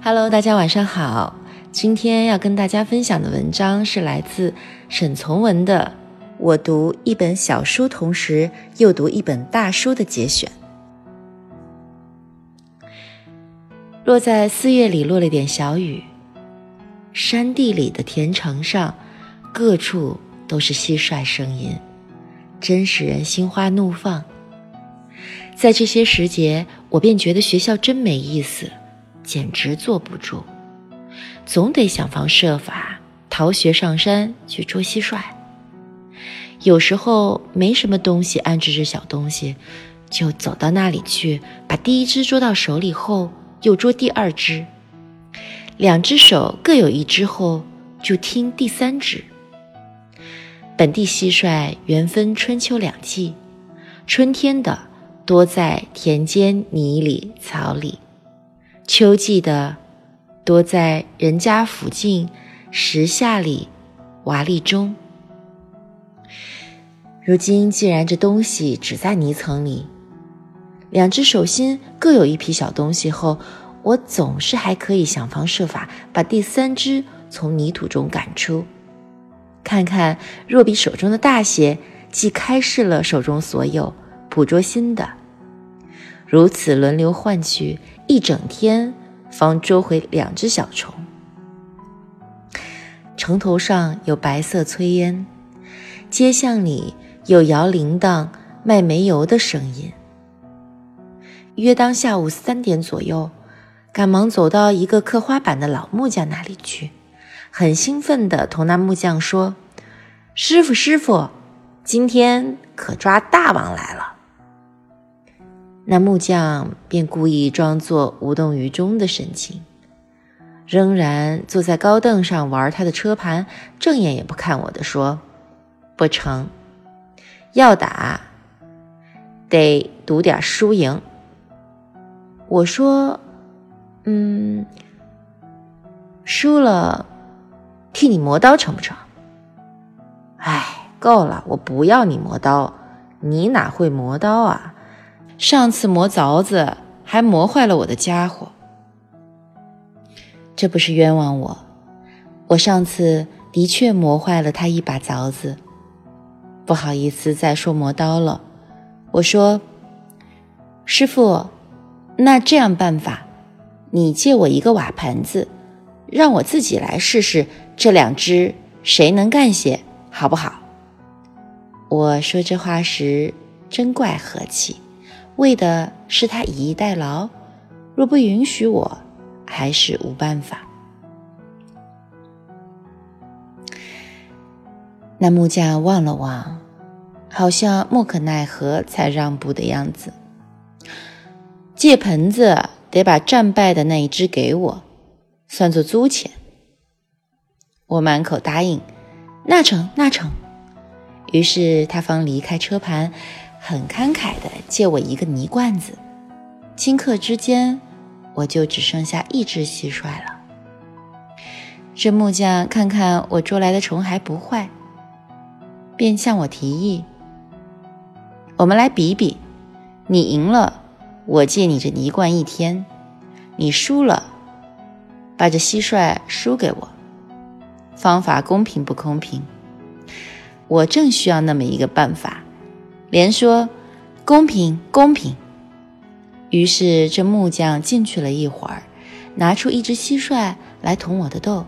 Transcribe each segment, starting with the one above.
Hello，大家晚上好。今天要跟大家分享的文章是来自沈从文的《我读一本小书，同时又读一本大书》的节选。落在四月里落了点小雨，山地里的田城上，各处都是蟋蟀声音，真使人心花怒放。在这些时节，我便觉得学校真没意思。简直坐不住，总得想方设法逃学上山去捉蟋蟀。有时候没什么东西安置着小东西，就走到那里去，把第一只捉到手里后，又捉第二只。两只手各有一只后，就听第三只。本地蟋蟀原分春秋两季，春天的多在田间、泥里、草里。秋季的多在人家附近石下里、瓦砾中。如今既然这东西只在泥层里，两只手心各有一批小东西后，我总是还可以想方设法把第三只从泥土中赶出。看看若比手中的大些，即开释了手中所有，捕捉新的。如此轮流换取。一整天，方捉回两只小虫。城头上有白色炊烟，街巷里有摇铃铛、卖煤油的声音。约当下午三点左右，赶忙走到一个刻花板的老木匠那里去，很兴奋地同那木匠说：“师傅，师傅，今天可抓大王来了。”那木匠便故意装作无动于衷的神情，仍然坐在高凳上玩他的车盘，正眼也不看我的，说：“不成，要打，得赌点输赢。”我说：“嗯，输了，替你磨刀成不成？”哎，够了，我不要你磨刀，你哪会磨刀啊？上次磨凿子还磨坏了我的家伙，这不是冤枉我。我上次的确磨坏了他一把凿子，不好意思再说磨刀了。我说：“师傅，那这样办法，你借我一个瓦盆子，让我自己来试试这两只谁能干些，好不好？”我说这话时真怪和气。为的是他以逸待劳，若不允许我，还是无办法。那木匠望了望，好像莫可奈何才让步的样子。借盆子得把战败的那一只给我，算作租钱。我满口答应，那成那成。于是他方离开车盘。很慷慨的借我一个泥罐子，顷刻之间，我就只剩下一只蟋蟀了。这木匠看看我捉来的虫还不坏，便向我提议：“我们来比比，你赢了，我借你这泥罐一天；你输了，把这蟋蟀输给我。方法公平不公平？我正需要那么一个办法。”连说：“公平，公平。”于是这木匠进去了一会儿，拿出一只蟋蟀来同我的斗。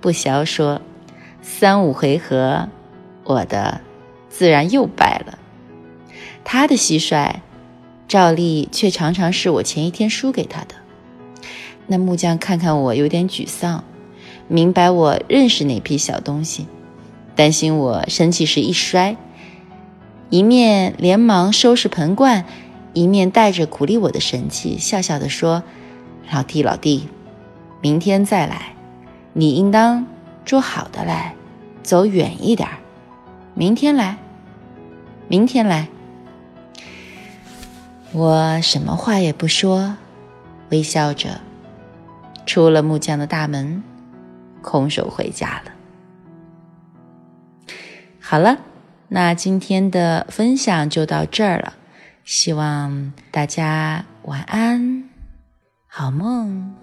不消说，三五回合，我的自然又败了。他的蟋蟀，照例却常常是我前一天输给他的。那木匠看看我有点沮丧，明白我认识那批小东西，担心我生气时一摔。一面连忙收拾盆罐，一面带着鼓励我的神气，笑笑地说：“老弟，老弟，明天再来，你应当捉好的来，走远一点。明天来，明天来。”我什么话也不说，微笑着出了木匠的大门，空手回家了。好了。那今天的分享就到这儿了，希望大家晚安，好梦。